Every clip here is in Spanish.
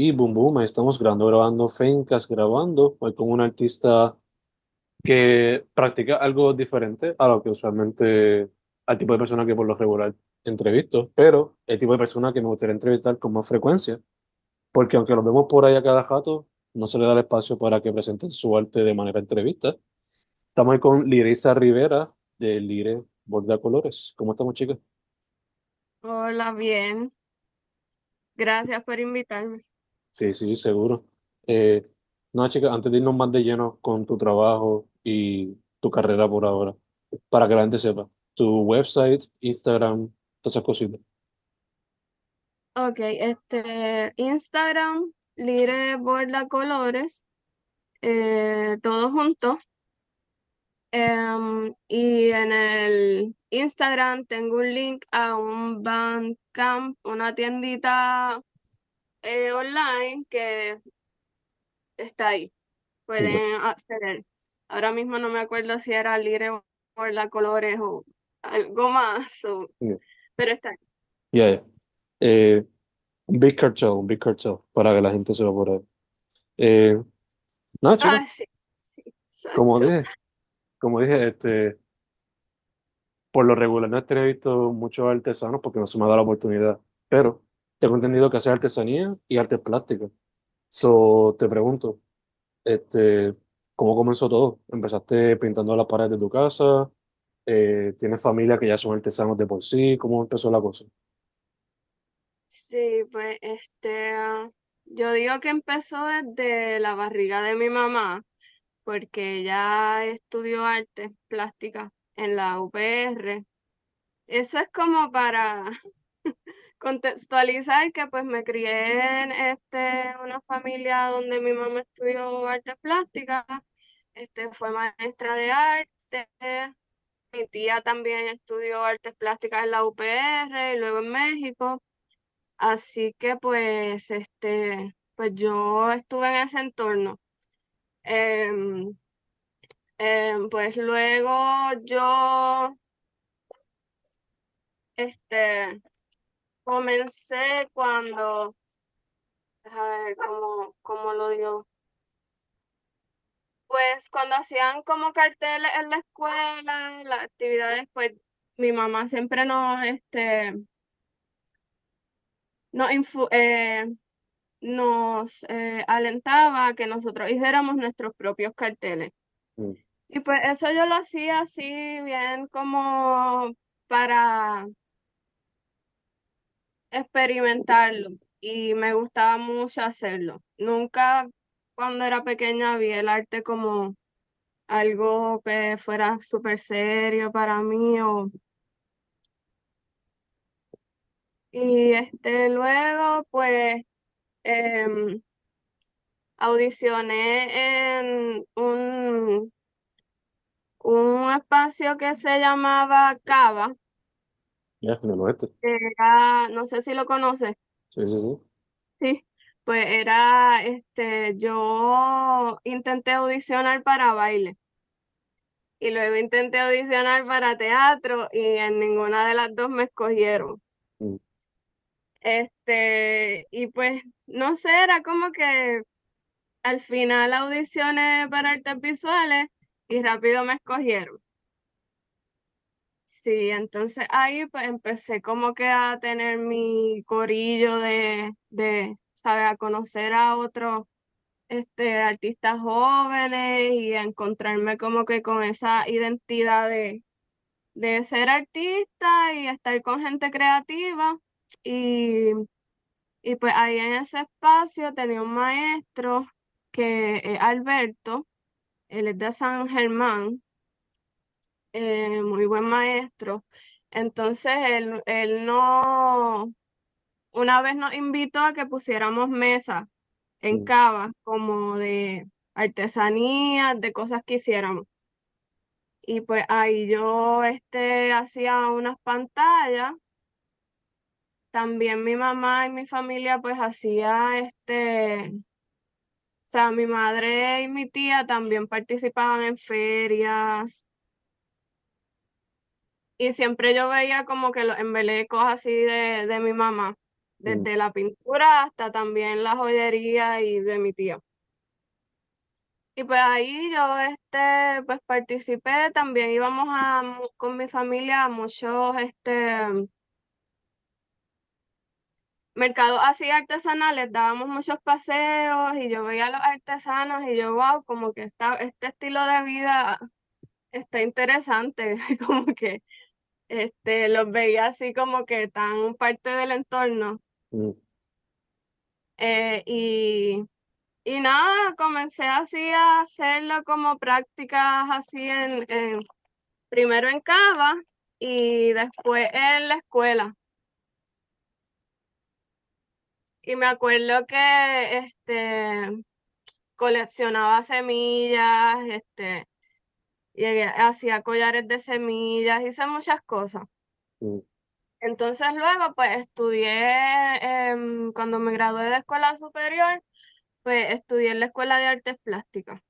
Y boom, boom, ahí estamos grabando, grabando Fencast, grabando. Hoy con un artista que practica algo diferente a lo que usualmente, al tipo de persona que por lo regular entrevisto, pero el tipo de persona que me gustaría entrevistar con más frecuencia, porque aunque lo vemos por ahí a cada jato, no se le da el espacio para que presenten su arte de manera entrevista. Estamos ahí con Lirisa Rivera de Lire Borda Colores. ¿Cómo estamos, chicas? Hola, bien. Gracias por invitarme. Sí, sí, seguro. Eh, no, chicas, antes de irnos más de lleno con tu trabajo y tu carrera por ahora, para que la gente sepa, tu website, Instagram, todas esas cositas. Ok, este, Instagram, Lire Borda Colores, eh, todo junto. Em, y en el Instagram tengo un link a un Bandcamp, una tiendita eh, online que está ahí. Pueden acceder. Ahora mismo no me acuerdo si era Lire Borda Colores o algo más, o- Yeah. pero está ahí. Yeah, yeah. Eh, un big cartel, un big cartel, para que la gente se lo por ahí. Eh, no, Ah, sí, sí, como dije, como dije, este, por lo regular no he visto muchos artesanos porque no se me ha dado la oportunidad, pero tengo entendido que hace artesanía y artes plásticas. So, te pregunto, este, ¿cómo comenzó todo? ¿Empezaste pintando las paredes de tu casa? Eh, ¿tienes familia que ya son artesanos de por sí? ¿Cómo empezó la cosa? Sí, pues este, yo digo que empezó desde la barriga de mi mamá, porque ella estudió artes plásticas en la UPR. Eso es como para contextualizar que pues me crié en este, una familia donde mi mamá estudió artes plásticas, este, fue maestra de arte, mi tía también estudió artes plásticas en la UPR y luego en México. Así que pues, este, pues yo estuve en ese entorno. Em, em, pues luego yo, este, comencé cuando, a ver, ¿cómo, cómo lo digo? Pues cuando hacían como carteles en la escuela, las actividades, pues mi mamá siempre nos, este, nos, infu- eh, nos eh, alentaba a que nosotros hiciéramos nuestros propios carteles. Mm. Y pues eso yo lo hacía así bien como para experimentarlo y me gustaba mucho hacerlo. Nunca cuando era pequeña vi el arte como algo que fuera súper serio para mí o... Y este, luego pues em, audicioné en un, un espacio que se llamaba Cava, Ya, oeste. era, no sé si lo conoces, Sí, sí, sí. sí, pues era, este, yo intenté audicionar para baile y luego intenté audicionar para teatro y en ninguna de las dos me escogieron. Mm. Este, y pues, no sé, era como que al final audicioné para artes visuales y rápido me escogieron. Sí, entonces ahí pues empecé como que a tener mi corillo de, de, ¿sabes? A conocer a otros este, artistas jóvenes y encontrarme como que con esa identidad de, de ser artista y estar con gente creativa. Y, y pues ahí en ese espacio tenía un maestro que es Alberto, él es de San Germán, eh, muy buen maestro. Entonces él, él no, una vez nos invitó a que pusiéramos mesas en Mm. Cava, como de artesanías, de cosas que hiciéramos. Y pues ahí yo este, hacía unas pantallas. También mi mamá y mi familia pues hacía este, o sea, mi madre y mi tía también participaban en ferias. Y siempre yo veía como que los embelecos así de, de mi mamá. Mm. desde la pintura hasta también la joyería y de mi tía. Y pues ahí yo este, pues participé, también íbamos a, con mi familia a muchos este, mercados así artesanales, dábamos muchos paseos y yo veía a los artesanos y yo, wow, como que esta, este estilo de vida está interesante, como que este, los veía así como que tan parte del entorno. Mm. Eh, y, y nada, comencé así a hacerlo como prácticas así en, en- primero en Cava y después en la escuela. Y me acuerdo que este coleccionaba semillas, este, llegué, hacía collares de semillas, hice muchas cosas. Mm. Entonces luego pues estudié, em, cuando me gradué de escuela superior, pues estudié en la Escuela de Artes Plásticas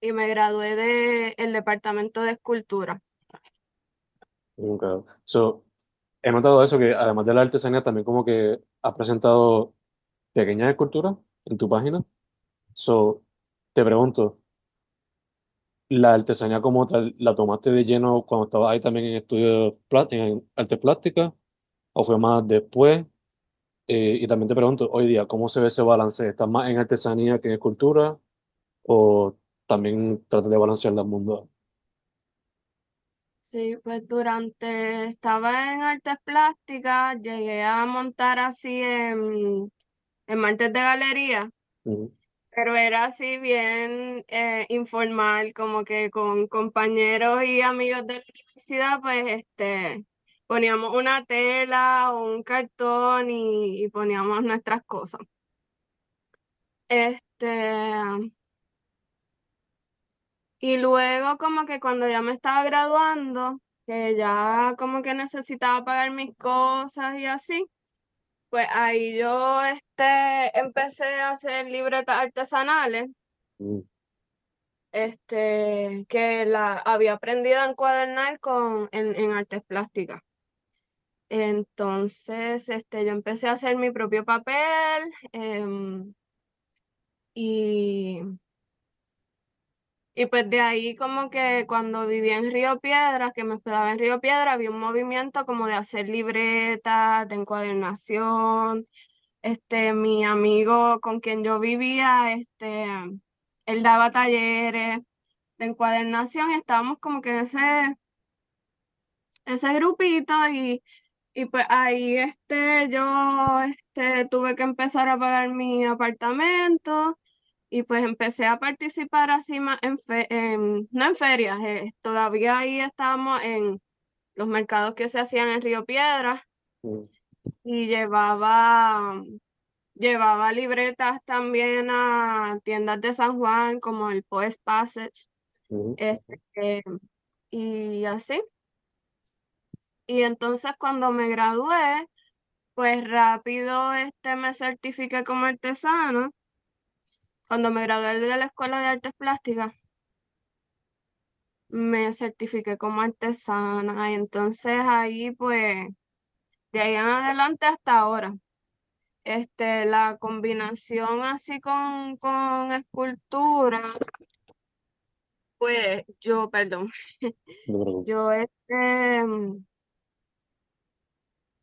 y me gradué de el departamento de escultura. Nunca. So, he notado eso, que además de la artesanía, también como que has presentado pequeñas esculturas en tu página. So, te pregunto, ¿la artesanía como tal la tomaste de lleno cuando estabas ahí también en estudios en artes plásticas? ¿O fue más después? Eh, y también te pregunto, hoy día, ¿cómo se ve ese balance? ¿Estás más en artesanía que en escultura? ¿O también tratas de balancear los mundos? Sí, pues durante, estaba en artes plásticas, llegué a montar así en, en martes de galería, pero era así bien eh, informal, como que con compañeros y amigos de la universidad, pues este, poníamos una tela o un cartón y, y poníamos nuestras cosas. Este, y luego como que cuando ya me estaba graduando, que ya como que necesitaba pagar mis cosas y así, pues ahí yo este, empecé a hacer libretas artesanales, ujú, este, que la había aprendido a encuadernar con, en, en artes plásticas. Entonces, este, yo empecé a hacer mi propio papel em, y, y pues de ahí como que cuando vivía en Río Piedras, que me hospedaba en Río Piedras, había un movimiento como de hacer libretas, de encuadernación. Este, mi amigo con quien yo vivía, este, él daba talleres de encuadernación y estábamos como que en ese, ese grupito y, y pues ahí este, yo este, tuve que empezar a pagar mi apartamento y pues empecé a participar así más en, fe- en- no en ferias, eh, todavía ahí estábamos en los mercados que se hacían en Río Piedras ujú, y llevaba, llevaba libretas también a tiendas de San Juan como el Post Passage este, y así. Y entonces cuando me gradué, pues rápido este, me certifiqué como artesana. Cuando me gradué de la Escuela de Artes Plásticas, me certifiqué como artesana. Y entonces ahí pues, de ahí en adelante hasta ahora. Este, la combinación así con, con escultura, pues yo, perdón, no yo este, mm,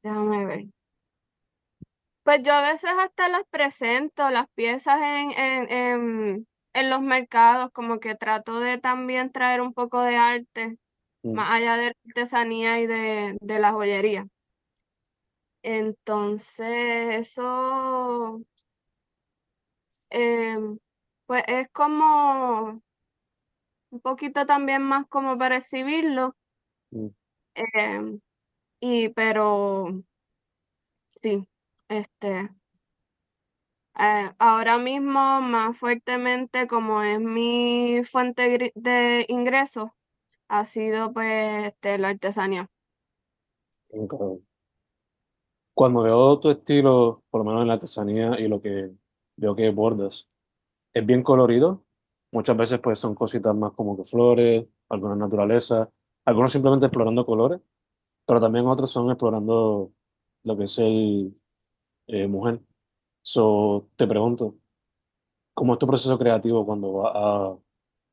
déjame ver. Pues yo a veces hasta las presento, las piezas en, en, en, en los mercados, como que trato de también traer un poco de arte, Mm, más allá de la artesanía y de, de la joyería. Entonces, eso, em, pues es como un poquito también más como para exhibirlo, mm, em, y pero sí, este... Eh, ahora mismo más fuertemente como es mi fuente de ingresos, ha sido pues este, la artesanía. Cuando veo tu estilo, por lo menos en la artesanía y lo que veo que bordas, es bien colorido. Muchas veces pues son cositas más como que flores, algunas naturaleza, algunos simplemente explorando colores, pero también otros son explorando lo que es el eh, mujer. So, te pregunto, ¿cómo es tu proceso creativo cuando vas a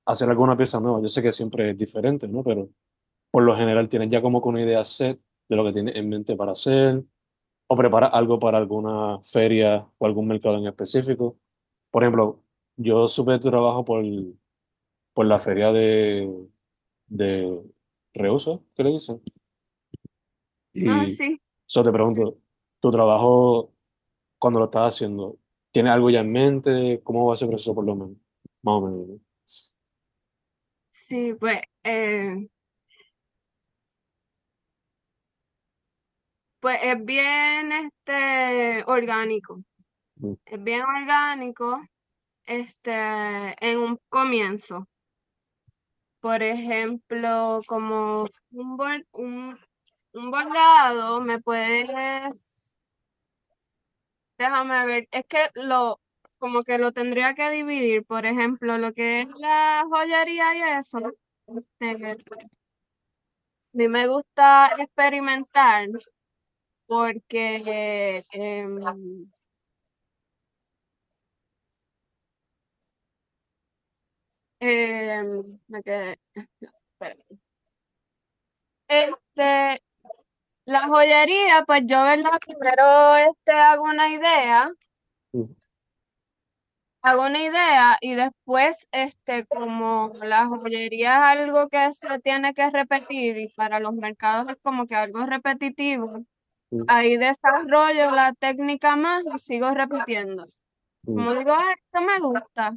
hacer alguna pieza nueva? Yo sé que siempre es diferente, ¿no? Pero por lo general tienes ya como que una idea set de lo que tienes en mente para hacer, o preparas algo para alguna feria o algún mercado en específico. Por ejemplo, yo supe tu trabajo por, por la feria de, de reuso, ¿qué le dicen? Ah, sí, eso te pregunto, ¿tu trabajo cuando lo estás haciendo, tienes algo ya en mente? ¿Cómo va ese proceso por lo menos? Más o menos. ¿no? sí, pues, eh, pues es bien este orgánico. Mm, Es bien orgánico, este, en un comienzo. Por ejemplo, como un, bor- un, un bordado, me puedes, déjame ver, es que lo, como que lo tendría que dividir. Por ejemplo, lo que es la joyería y eso. a mí me gusta experimentar porque em, em, me quedé. Este, La joyería, pues yo, ¿verdad? Primero este, hago una idea, hago una idea y después, este, como la joyería es algo que se tiene que repetir y para los mercados es como que algo repetitivo, ahí desarrollo la técnica más y sigo repitiendo. Como digo, "Ah, esto me gusta,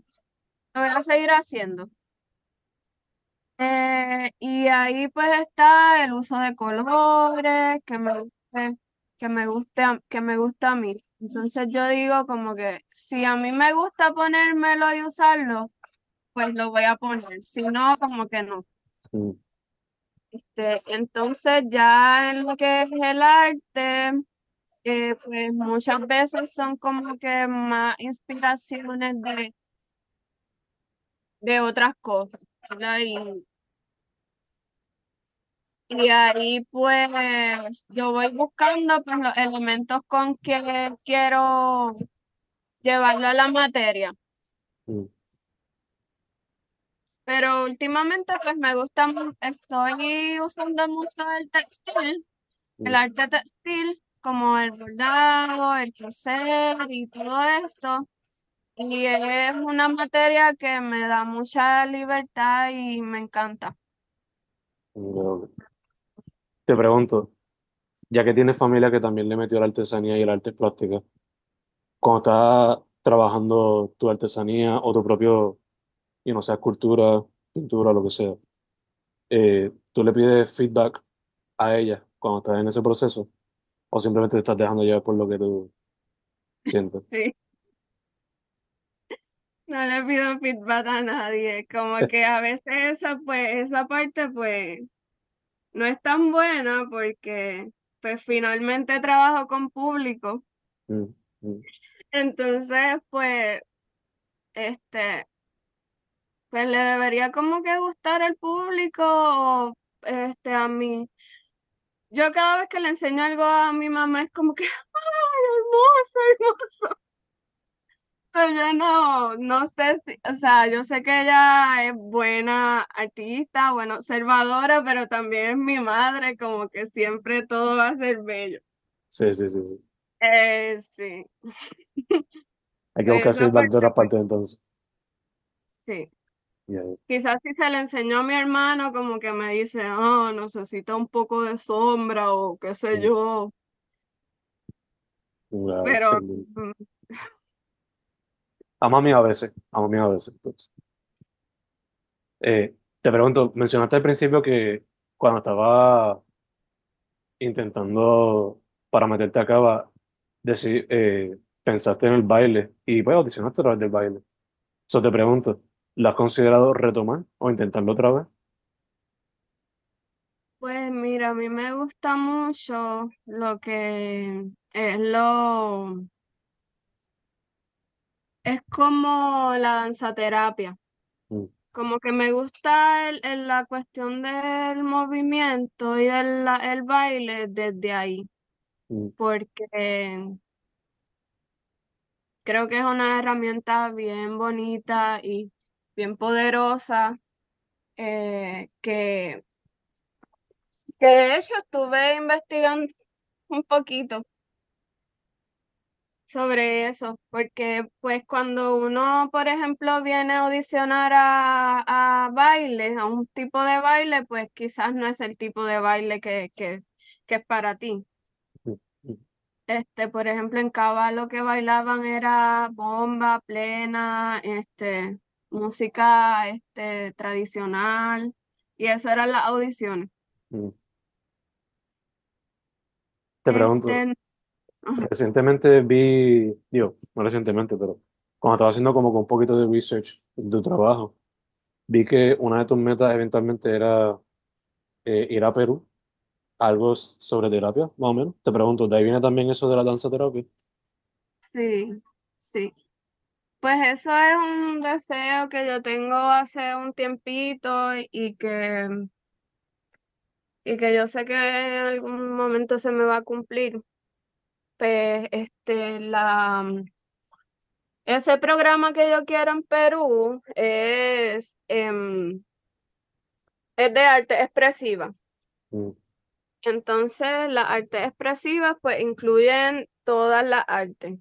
lo voy a seguir haciendo. Eh, y ahí pues está el uso de colores que me guste, que me guste, que me gusta a mí. Entonces yo digo como que si a mí me gusta ponérmelo y usarlo, pues lo voy a poner. Si no, como que no. mm, Este, entonces ya en lo que es el arte, eh, pues muchas veces son como que más inspiraciones de, de otras cosas, ¿verdad? Y Y ahí pues yo voy buscando pues los elementos con que quiero llevarlo a la materia. mm, Pero últimamente pues me gusta, estoy usando mucho el textil, el mm, arte textil, como el bordado, el coser y todo esto. Y es una materia que me da mucha libertad y me encanta. Te pregunto, ya que tienes familia que también le metió la artesanía y el arte plástica, cuando estás trabajando tu artesanía o tu propio, y no sea escultura, pintura, lo que sea, eh, ¿tú le pides feedback a ella cuando estás en ese proceso? ¿O simplemente te estás dejando llevar por lo que tú sientes? Sí. No le pido feedback a nadie, como que a veces esa pues, esa parte pues no es tan buena porque pues finalmente trabajo con público, Mm, mm, entonces pues este pues le debería como que gustar el público o este a mí. Yo cada vez que le enseño algo a mi mamá es como que ¡ay, hermoso, hermoso! Yo no, no sé si, o sea, yo sé que ella es buena artista, buena observadora, pero también es mi madre, como que siempre todo va a ser bello. Sí, sí, sí, sí. Eh, sí, Hay que buscar feedback de parte, pues partes entonces. sí. Quizás si se le enseñó a mi hermano, como que me dice, oh, necesita un poco de sombra o qué sé yo, pero A mami a veces, a mami a veces. entonces. Eh, te pregunto, mencionaste al principio que cuando estaba intentando para meterte acá, decir, eh, pensaste en el baile y pues audicionaste a través del baile. Eso te pregunto, ¿lo has considerado retomar o intentarlo otra vez? pues mira, a mí me gusta mucho lo que es lo Es como la danzaterapia, Mm, como que me gusta el, el- la cuestión del movimiento y del la- el baile desde ahí. mm, porque creo que es una herramienta bien bonita y bien poderosa eh, que, que de hecho estuve investigando un poquito sobre eso, porque pues cuando uno, por ejemplo, viene a audicionar a, a baile, a un tipo de baile, pues quizás no es el tipo de baile que, que, que es para ti. Este, por ejemplo, en Cava lo que bailaban era bomba plena, este, música este, tradicional, y eso eran las audiciones. Te pregunto, Este, ajá, recientemente vi, digo, no recientemente, pero cuando estaba haciendo como con un poquito de research de tu trabajo, vi que una de tus metas eventualmente era eh, ir a Perú, algo sobre terapia, más o menos. Te pregunto, ¿de ahí viene también eso de la danza terapia? sí, sí. Pues eso es un deseo que yo tengo hace un tiempito y que, y que yo sé que en algún momento se me va a cumplir. Pues este, la, ese programa que yo quiero en Perú es, em, es de arte expresiva. Mm, Entonces, las artes expresivas pues incluyen todas las artes.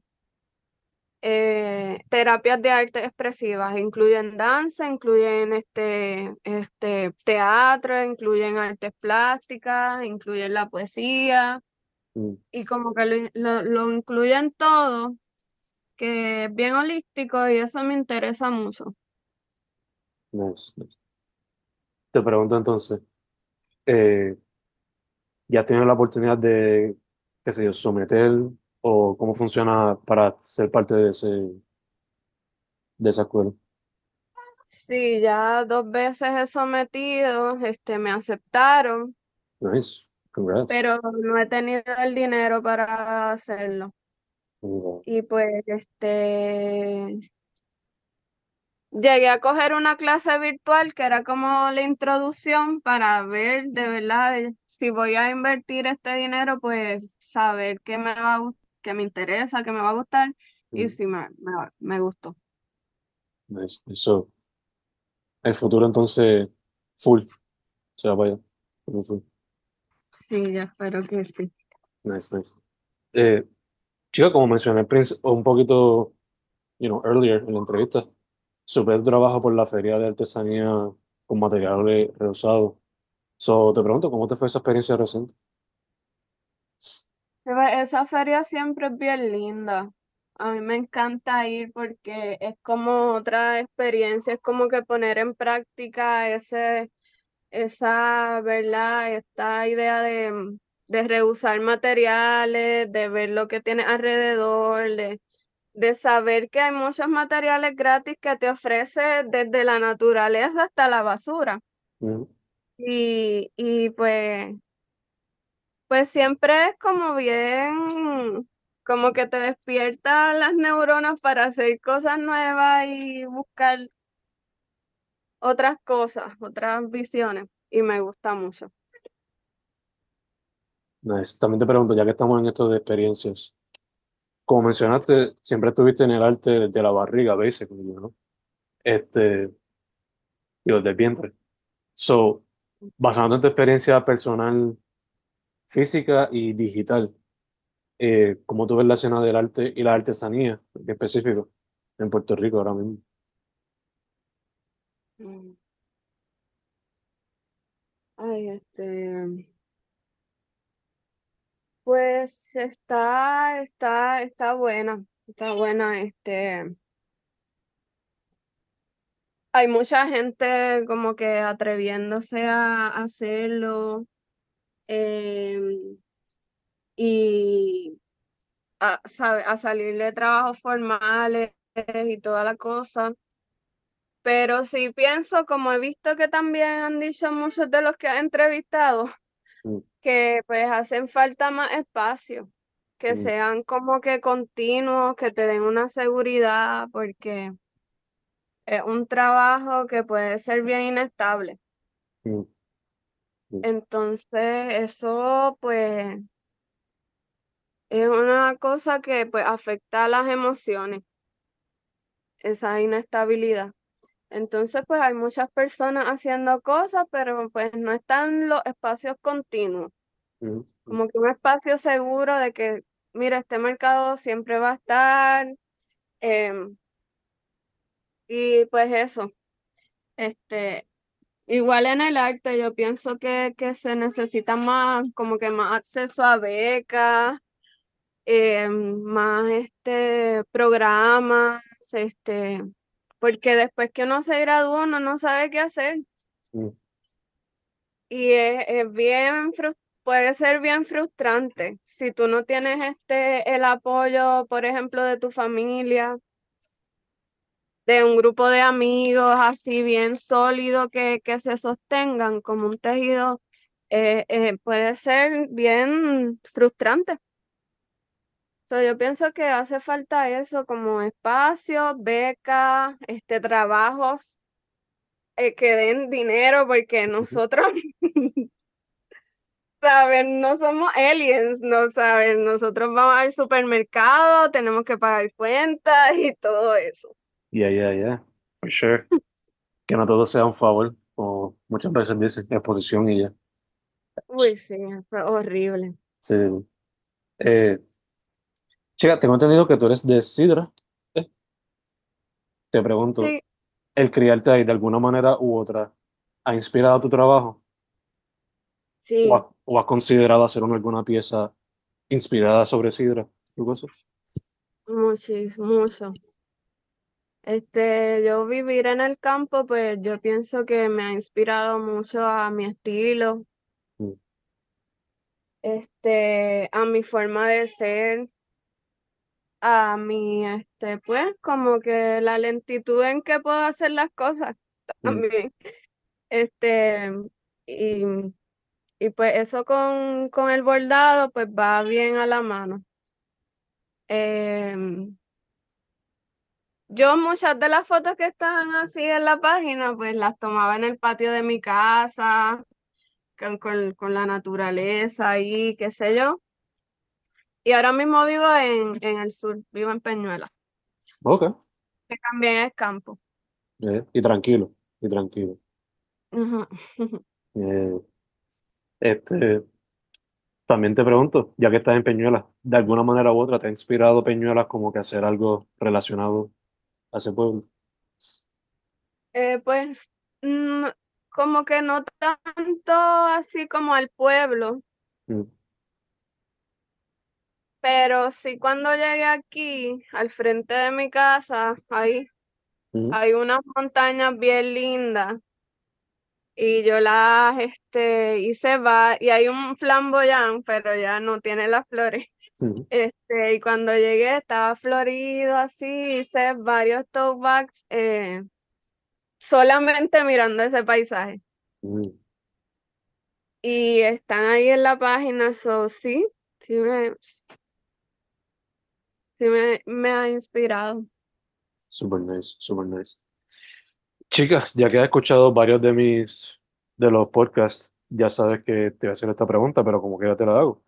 Eh, terapias de arte expresivas incluyen danza, incluyen este, este teatro, incluyen artes plásticas, incluyen la poesía mm, y como que lo, lo, lo incluyen todo, que es bien holístico y eso me interesa mucho. nice, nice. Te pregunto entonces, eh, ¿ya has tenido la oportunidad de, qué sé yo, someter o cómo funciona para ser parte de ese, de esa escuela? Sí, ya dos veces he sometido, este, me aceptaron, Nice, congrats. pero no he tenido el dinero para hacerlo. Y pues, este, llegué a coger una clase virtual que era como la introducción para ver de verdad eh, si voy a invertir este dinero, pues saber qué me va a, qué me interesa, qué me va a gustar y mm, si me, me, me gustó. Nice. Eso, el futuro entonces, full, se va para allá. Full, full. Sí, ya espero que sí. Nice, nice. Eh, chica, como mencioné un poquito, you know, earlier en la entrevista, supe tu trabajo por la feria de artesanía con materiales reusados. So, te pregunto, ¿cómo te fue esa experiencia reciente? Esa feria siempre es bien linda. A mí me encanta ir porque es como otra experiencia, es como que poner en práctica ese, esa, ¿verdad? Esta idea de, de reusar materiales, de ver lo que tiene alrededor, de, de saber que hay muchos materiales gratis que te ofrece desde la naturaleza hasta la basura. Mm, Y, y pues pues siempre es como bien, como que te despierta las neuronas para hacer cosas nuevas y buscar otras cosas, otras visiones. Y me gusta mucho. Nice. También te pregunto, ya que estamos en esto de experiencias, como mencionaste, siempre estuviste en el arte desde la barriga, basically, ¿no? Este, digo, del vientre. So, basándote en tu experiencia personal, física y digital, eh, ¿cómo tú ves la escena del arte y la artesanía, en específico, en Puerto Rico ahora mismo? Mm. Ay, este, pues está, está, está buena, está buena, este, hay mucha gente como que atreviéndose a hacerlo, em, y a, sabe, a salir de trabajos formales y toda la cosa. Pero sí pienso, como he visto que también han dicho muchos de los que he entrevistado, Mm, que pues hacen falta más espacio, que mm, sean como que continuos, que te den una seguridad, porque es un trabajo que puede ser bien inestable. mm. Entonces, eso pues es una cosa que pues afecta a las emociones, esa inestabilidad. Entonces, pues hay muchas personas haciendo cosas, pero pues no están los espacios continuos, Mm, como que un espacio seguro de que, mira, este mercado siempre va a estar. em, y pues eso, este, igual en el arte yo pienso que, que se necesita más, como que más acceso a becas, em, más este programas, este, porque después que uno se gradúa uno no sabe qué hacer. Y es, es bien puede ser bien frustrante si tú no tienes este el apoyo, por ejemplo, de tu familia, de un grupo de amigos así bien sólido que, que se sostengan como un tejido, eh, eh, puede ser bien frustrante. So, yo pienso que hace falta eso como espacios, becas, este, trabajos eh, que den dinero, porque nosotros saben, no somos aliens, no saben, nosotros vamos al supermercado, tenemos que pagar cuentas y todo eso. Yeah, yeah, yeah. For sure. Que no todo sea un favor, como muchas veces dicen, exposición y ya. Uy, sí, fue horrible. Sí. Eh, chica, tengo entendido que tú eres de Sidra. Eh, Te pregunto, Sí, ¿el criarte ahí de alguna manera u otra ha inspirado tu trabajo? sí, ¿O, ha- o has considerado hacer una- alguna pieza inspirada sobre Sidra? Muchísimo, mucho. Este, yo vivir en el campo, pues yo pienso que me ha inspirado mucho a mi estilo, Mm, este, a mi forma de ser, a mi, este, pues, como que la lentitud en que puedo hacer las cosas mm, también. Este, y, y pues eso con, con el bordado, pues va bien a la mano. Em, yo muchas de las fotos que están así en la página, pues las tomaba en el patio de mi casa, con, con, con la naturaleza ahí, qué sé yo. Y ahora mismo vivo en, en el sur, vivo en Peñuela, Ok. que también es campo. Eh, y tranquilo, y tranquilo. Eh, este, también te pregunto, ya que estás en Peñuelas, ¿de alguna manera u otra te ha inspirado Peñuelas como que hacer algo relacionado a ese pueblo? Eh, pues mm, como que no tanto así como al pueblo, Mm, pero sí cuando llegué aquí, al frente de mi casa, ahí mm, hay unas montañas bien lindas y yo las este, hice va y hay un flamboyán, pero ya no tiene las flores. mm, Este, y cuando llegué estaba florido así, hice varios tote bags eh, solamente mirando ese paisaje. mm. Y están ahí en la página, so sí, sí me, sí me, me ha inspirado. Super nice, super nice. Chicas, ya que has escuchado varios de mis de los podcasts, ya sabes que te voy a hacer esta pregunta, pero como que ya te la hago.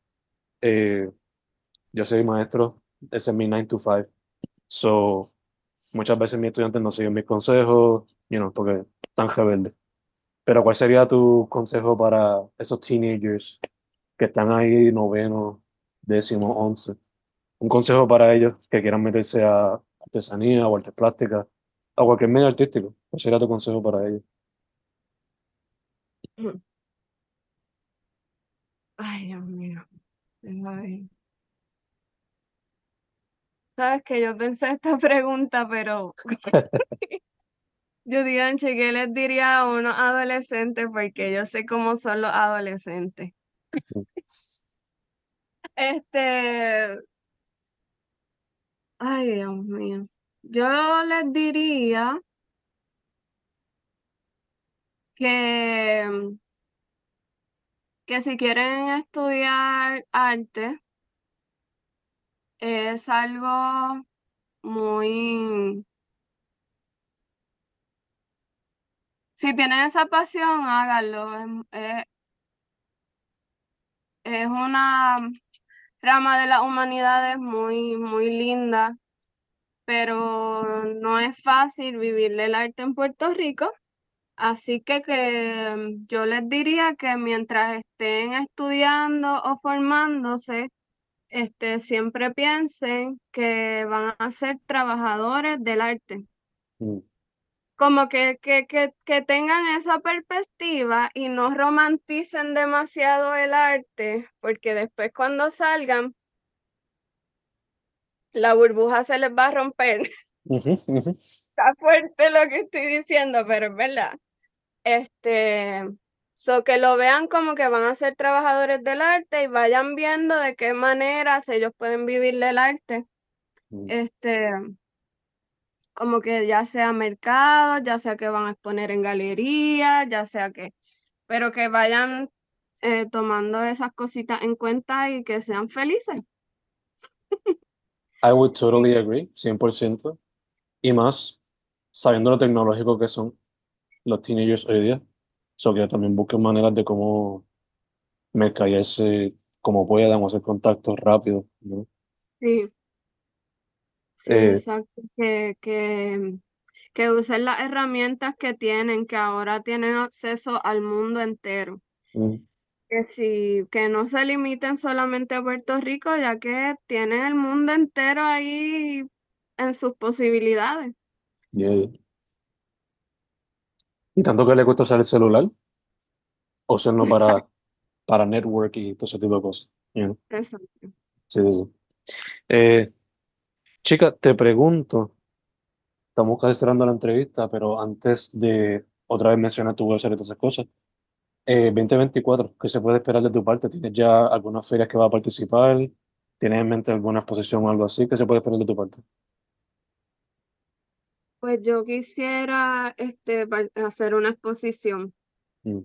Eh, yo soy maestro, ese es mi 9 to 5. So, muchas veces mis estudiantes no siguen mis consejos, you know, porque están rebeldes. Pero ¿cuál sería tu consejo para esos teenagers que están ahí noveno, décimo, once? Un consejo para ellos que quieran meterse a artesanía o artes plásticas, a cualquier medio artístico. ¿Cuál sería tu consejo para ellos? Ay, Dios mío. ver. Sabes que yo pensé esta pregunta, pero yo digo, "Anche, ¿qué les diría a unos adolescentes? Porque yo sé cómo son los adolescentes. Este, ay, Dios mío. Yo les diría que, que si quieren estudiar arte, es algo muy... Si tienen esa pasión, háganlo. Es, es- es una, rama de las humanidades muy, muy linda, pero no es fácil vivir el arte en Puerto Rico. Así que, que mm, yo les diría que mientras estén estudiando o formándose, este, siempre piensen que van a ser trabajadores del arte. Mm. Como que, que, que, que tengan esa perspectiva y no romanticen demasiado el arte, porque después cuando salgan, la burbuja se les va a romper. Está fuerte lo que estoy diciendo, pero es verdad. Este, so que lo vean como que van a ser trabajadores del arte y vayan viendo de qué maneras ellos pueden vivir del arte. Mm. Este, como que ya sea mercado, ya sea que van a exponer en galerías, ya sea que, pero que vayan eh, tomando esas cositas en cuenta y que sean felices. I would totally agree, 100%. Y más sabiendo lo tecnológico que son los teenagers hoy día. So que también busquen maneras de cómo mercadearse como puedan o hacer contactos rápidos, ¿no? Sí, sí, Eh, exacto. Que, que, que usen las herramientas que tienen, que ahora tienen acceso al mundo entero. mm, Que sí, que no se limiten solamente a Puerto Rico, ya que tienen el mundo entero ahí en sus posibilidades. yeah. Y tanto que le cuesta usar el celular o usarlo para, para network y todo ese tipo de cosas. you know? Exacto. Sí, sí, sí. Eh, chica, te pregunto, estamos casi cerrando la entrevista, pero antes de otra vez mencionar tu website y todas esas cosas, eh, 2024, ¿qué se puede esperar de tu parte? ¿Tienes ya algunas ferias que va a participar? ¿Tienes en mente alguna exposición o algo así? ¿Qué se puede esperar de tu parte? Pues yo quisiera este, hacer una exposición, Mm,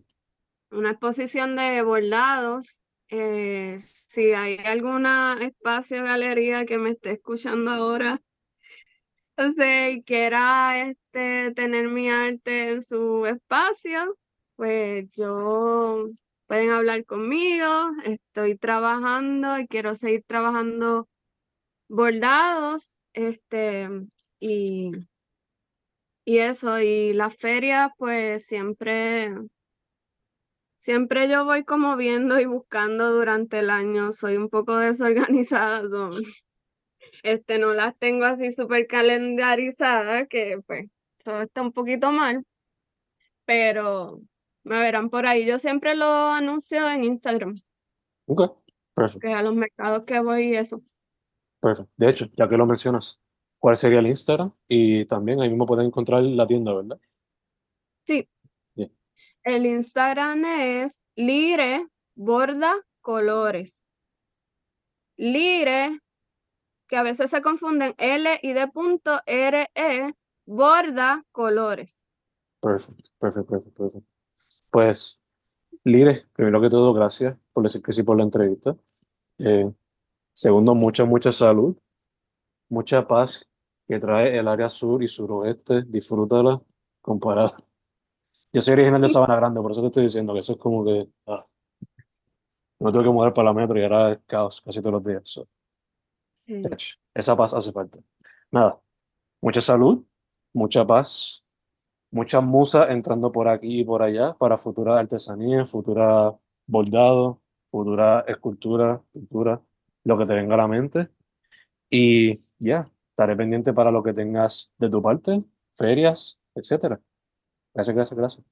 una exposición de bordados. Eh, si hay alguna espacio, galería que me esté escuchando ahora, o sea, y quiera este, tener mi arte en su espacio, pues yo pueden hablar conmigo. Estoy trabajando y quiero seguir trabajando bordados, este, y, y eso, y las ferias, pues siempre, siempre yo voy como viendo y buscando durante el año. Soy un poco desorganizada, so, este, no las tengo así súper calendarizadas, que pues eso está un poquito mal, pero me verán por ahí. Yo siempre lo anuncio en Instagram, Ok, perfecto, que a los mercados que voy y eso. perfecto. De hecho, ya que lo mencionas, ¿cuál sería el Instagram? Y también ahí mismo pueden encontrar la tienda, ¿verdad? Sí. El Instagram es Lire Borda Colores. Lire, que a veces se confunden L y de punto R E, Borda Colores. Perfecto, perfecto, perfecto, perfecto. Pues, Lire, primero que todo, gracias por decir que sí por la entrevista. Eh, segundo, mucha, mucha salud, mucha paz que trae el área sur y suroeste. Disfrútala comparada. Yo soy original de Sabana Grande, por eso te estoy diciendo que eso es como que ah, me tengo que mudar para la metro y ahora es caos casi todos los días. So, ch, esa paz hace falta. Nada, mucha salud, mucha paz, mucha musa entrando por aquí y por allá para futura artesanía, futura bordado, futura escultura, pintura, lo que te venga a la mente. Y ya, estaré pendiente para lo que tengas de tu parte, ferias, etcétera. Gracias, gracias, gracias.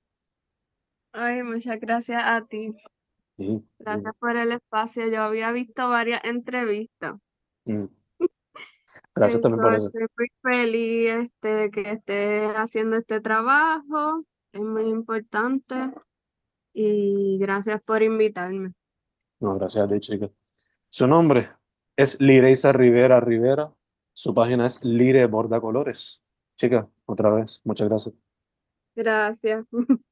Ay, muchas gracias a ti. Sí, Gracias por el espacio. Yo había visto varias entrevistas. mm. Gracias también por Eso, estoy muy feliz este, que estés haciendo este trabajo. Es muy importante. Y gracias por invitarme. No, gracias a ti, chica. Su nombre es Lireisa Rivera Rivera. Su página es Lire Borda Colores. Chica, otra vez, muchas gracias. Gracias.